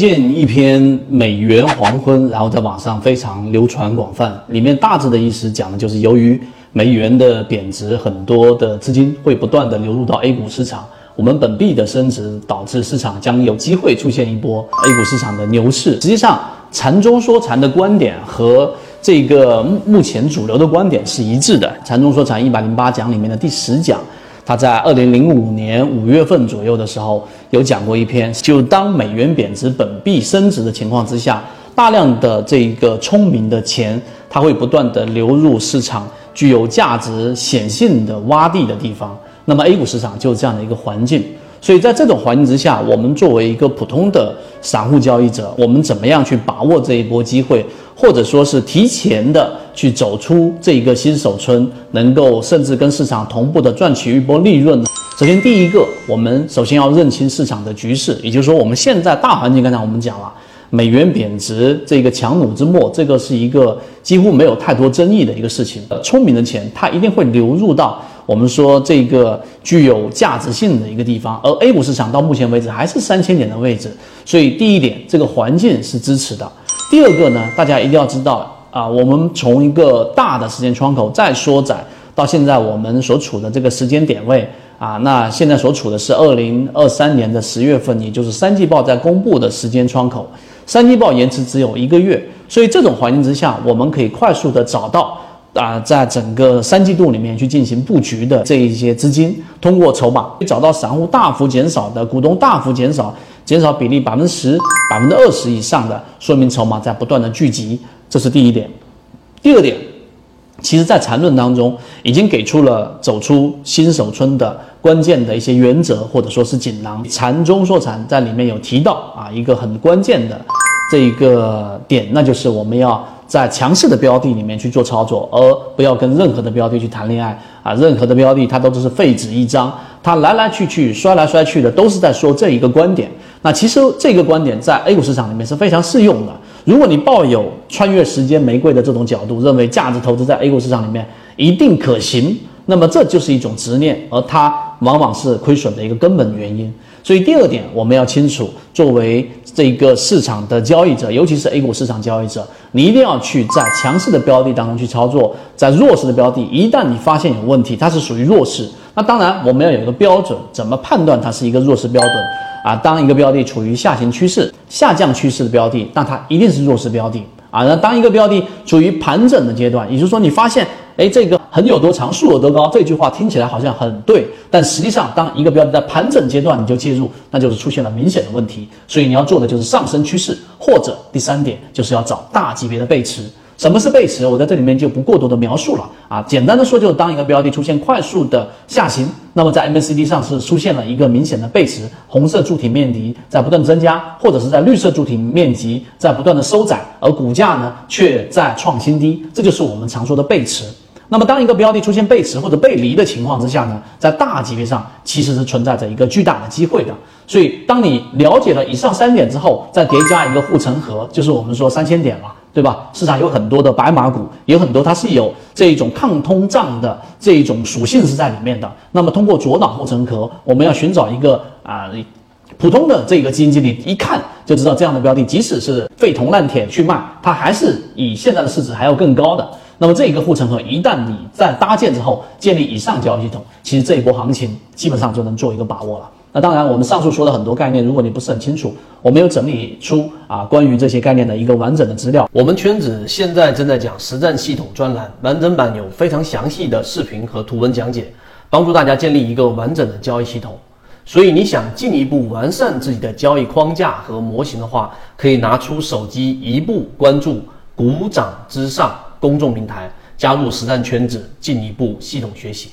见一篇《美元黄昏》，然后在网上非常流传广泛。里面大致的意思讲的就是，由于美元的贬值，很多的资金会不断的流入到 A 股市场，我们本币的升值导致市场将有机会出现一波 A 股市场的牛市。实际上，禅中说禅的观点和这个目前主流的观点是一致的。禅中说禅一百零八讲里面的第十讲。他在二零零五年五月份左右的时候有讲过一篇，就当美元贬值、本币升值的情况之下，大量的这一个聪明的钱，它会不断的流入市场具有价值显性的洼地的地方。那么 A 股市场就是这样的一个环境。所以在这种环境之下，我们作为一个普通的散户交易者，我们怎么样去把握这一波机会，或者说是提前的去走出这一个新手村，能够甚至跟市场同步的赚取一波利润呢？首先，第一个，我们首先要认清市场的局势，也就是说，我们现在大环境，刚才我们讲了，美元贬值这个强弩之末，这个是一个几乎没有太多争议的一个事情。聪明的钱，它一定会流入到。我们说这个具有价值性的一个地方，而 A 股市场到目前为止还是三千点的位置，所以第一点，这个环境是支持的。第二个呢，大家一定要知道啊，我们从一个大的时间窗口再缩窄到现在我们所处的这个时间点位啊，那现在所处的是二零二三年的十月份，也就是三季报在公布的时间窗口，三季报延迟只有一个月，所以这种环境之下，我们可以快速的找到。啊，在整个三季度里面去进行布局的这一些资金，通过筹码找到散户大幅减少的，股东大幅减少，减少比例百分之十、百分之二十以上的，说明筹码在不断的聚集，这是第一点。第二点，其实在缠论当中已经给出了走出新手村的关键的一些原则或者说是锦囊。禅中说禅在里面有提到啊，一个很关键的这一个点，那就是我们要。在强势的标的里面去做操作，而不要跟任何的标的去谈恋爱啊！任何的标的它都只是废纸一张，它来来去去、摔来摔去的都是在说这一个观点。那其实这个观点在 A 股市场里面是非常适用的。如果你抱有穿越时间玫瑰的这种角度，认为价值投资在 A 股市场里面一定可行，那么这就是一种执念，而它往往是亏损的一个根本原因。所以第二点，我们要清楚，作为这个市场的交易者，尤其是 A 股市场交易者，你一定要去在强势的标的当中去操作，在弱势的标的，一旦你发现有问题，它是属于弱势，那当然我们要有一个标准，怎么判断它是一个弱势标准啊？当一个标的处于下行趋势、下降趋势的标的，那它一定是弱势标的啊。那当一个标的处于盘整的阶段，也就是说你发现。哎，这个横有多长，竖有多高，这句话听起来好像很对，但实际上，当一个标的在盘整阶段你就介入，那就是出现了明显的问题。所以你要做的就是上升趋势，或者第三点就是要找大级别的背驰。什么是背驰？我在这里面就不过多的描述了啊。简单的说，就是当一个标的出现快速的下行，那么在 MACD 上是出现了一个明显的背驰，红色柱体面积在不断增加，或者是在绿色柱体面积在不断的收窄，而股价呢却在创新低，这就是我们常说的背驰。那么，当一个标的出现背驰或者背离的情况之下呢，在大级别上其实是存在着一个巨大的机会的。所以，当你了解了以上三点之后，再叠加一个护城河，就是我们说三千点了，对吧？市场有很多的白马股，有很多它是有这一种抗通胀的这一种属性是在里面的。那么，通过左脑护城河，我们要寻找一个啊普通的这个基金经理，一看就知道这样的标的，即使是废铜烂铁去卖，它还是以现在的市值还要更高的。那么这一个护城河一旦你在搭建之后，建立以上交易系统，其实这一波行情基本上就能做一个把握了。那当然，我们上述说的很多概念，如果你不是很清楚，我们有整理出啊关于这些概念的一个完整的资料。我们圈子现在正在讲实战系统专栏，完整版有非常详细的视频和图文讲解，帮助大家建立一个完整的交易系统。所以你想进一步完善自己的交易框架和模型的话，可以拿出手机一步关注股掌之上。公众平台加入实战圈子，进一步系统学习。